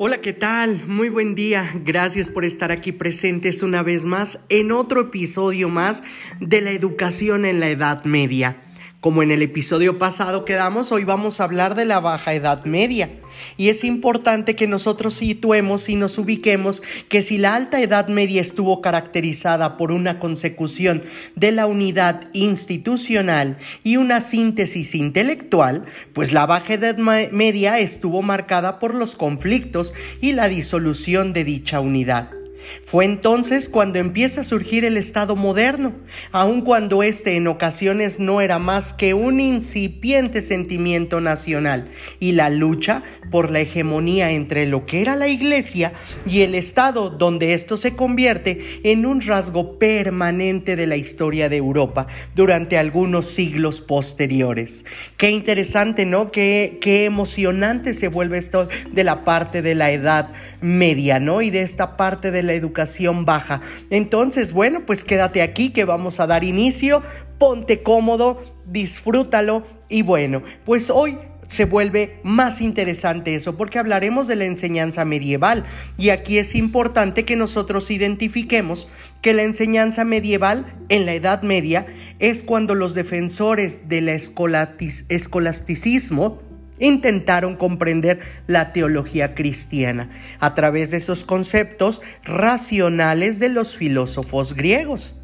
Hola, ¿qué tal? Muy buen día. Gracias por estar aquí presentes una vez más en otro episodio más de la educación en la Edad Media. Como en el episodio pasado quedamos, hoy vamos a hablar de la Baja Edad Media. Y es importante que nosotros situemos y nos ubiquemos que si la Alta Edad Media estuvo caracterizada por una consecución de la unidad institucional y una síntesis intelectual, pues la Baja Edad Media estuvo marcada por los conflictos y la disolución de dicha unidad. Fue entonces cuando empieza a surgir el Estado moderno, aun cuando éste en ocasiones no era más que un incipiente sentimiento nacional y la lucha por la hegemonía entre lo que era la Iglesia y el Estado, donde esto se convierte en un rasgo permanente de la historia de Europa durante algunos siglos posteriores. Qué interesante, ¿no? Qué, qué emocionante se vuelve esto de la parte de la Edad Media, ¿no? Y de esta parte de la educación baja. Entonces, bueno, pues quédate aquí que vamos a dar inicio, ponte cómodo, disfrútalo y bueno, pues hoy se vuelve más interesante eso porque hablaremos de la enseñanza medieval y aquí es importante que nosotros identifiquemos que la enseñanza medieval en la Edad Media es cuando los defensores del escolasticismo intentaron comprender la teología cristiana a través de esos conceptos racionales de los filósofos griegos,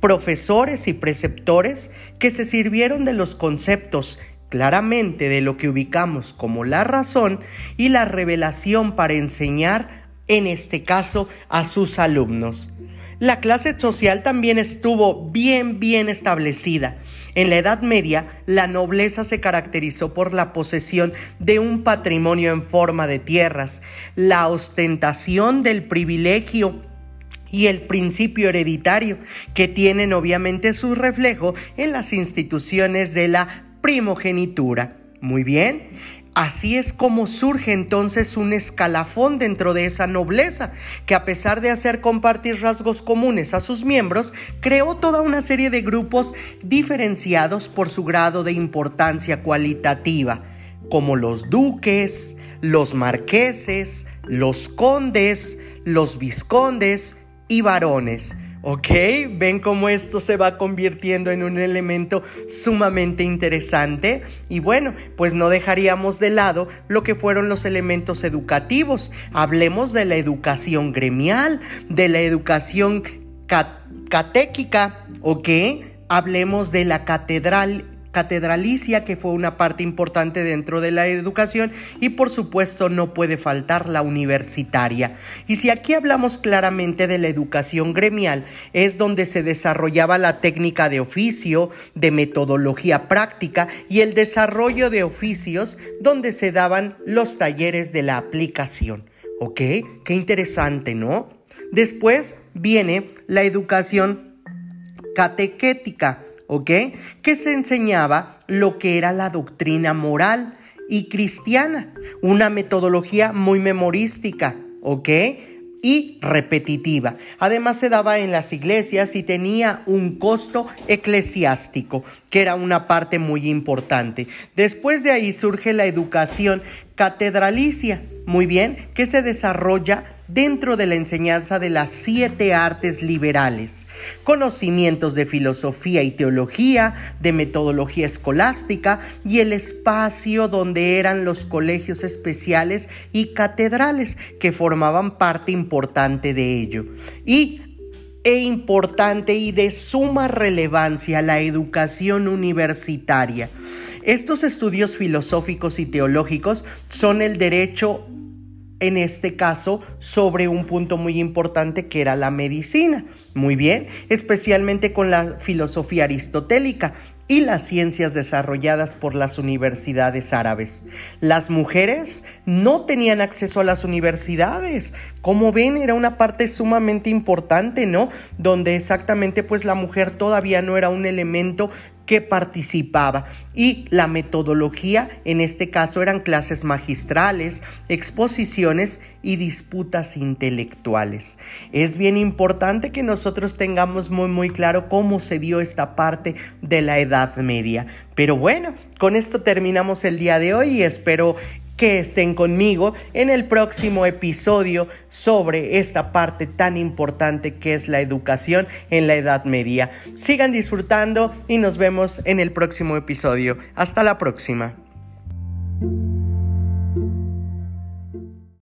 profesores y preceptores que se sirvieron de los conceptos claramente de lo que ubicamos como la razón y la revelación para enseñar, en este caso, a sus alumnos. La clase social también estuvo bien, bien establecida. En la Edad Media, la nobleza se caracterizó por la posesión de un patrimonio en forma de tierras, la ostentación del privilegio y el principio hereditario, que tienen obviamente su reflejo en las instituciones de la primogenitura. Muy bien, Así es como surge entonces un escalafón dentro de esa nobleza, que a pesar de hacer compartir rasgos comunes a sus miembros, creó toda una serie de grupos diferenciados por su grado de importancia cualitativa, como los duques, los marqueses, los condes, los viscondes y varones ¿Ok? ¿Ven cómo esto se va convirtiendo en un elemento sumamente interesante? Y bueno, pues no dejaríamos de lado lo que fueron los elementos educativos. Hablemos de la educación gremial, de la educación catéquica, ¿ok? Hablemos de la catedral catedralicia, que fue una parte importante dentro de la educación, y por supuesto no puede faltar la universitaria. Y si aquí hablamos claramente de la educación gremial, es donde se desarrollaba la técnica de oficio, de metodología práctica y el desarrollo de oficios donde se daban los talleres de la aplicación. ¿Ok? Qué interesante, ¿no? Después viene la educación catequética ¿ok? Que se enseñaba lo que era la doctrina moral y cristiana, una metodología muy memorística, ¿ok? y repetitiva. Además se daba en las iglesias y tenía un costo eclesiástico, que era una parte muy importante. Después de ahí surge la educación catedralicia, muy bien, que se desarrolla dentro de la enseñanza de las siete artes liberales, conocimientos de filosofía y teología, de metodología escolástica y el espacio donde eran los colegios especiales y catedrales que formaban parte importante de ello. Y e importante y de suma relevancia la educación universitaria. Estos estudios filosóficos y teológicos son el derecho en este caso sobre un punto muy importante que era la medicina. Muy bien, especialmente con la filosofía aristotélica y las ciencias desarrolladas por las universidades árabes. Las mujeres no tenían acceso a las universidades. Como ven, era una parte sumamente importante, ¿no? Donde exactamente pues la mujer todavía no era un elemento que participaba y la metodología en este caso eran clases magistrales, exposiciones y disputas intelectuales. Es bien importante que nosotros tengamos muy muy claro cómo se dio esta parte de la Edad Media. Pero bueno, con esto terminamos el día de hoy y espero que estén conmigo en el próximo episodio sobre esta parte tan importante que es la educación en la Edad Media. Sigan disfrutando y nos vemos en el próximo episodio. Hasta la próxima.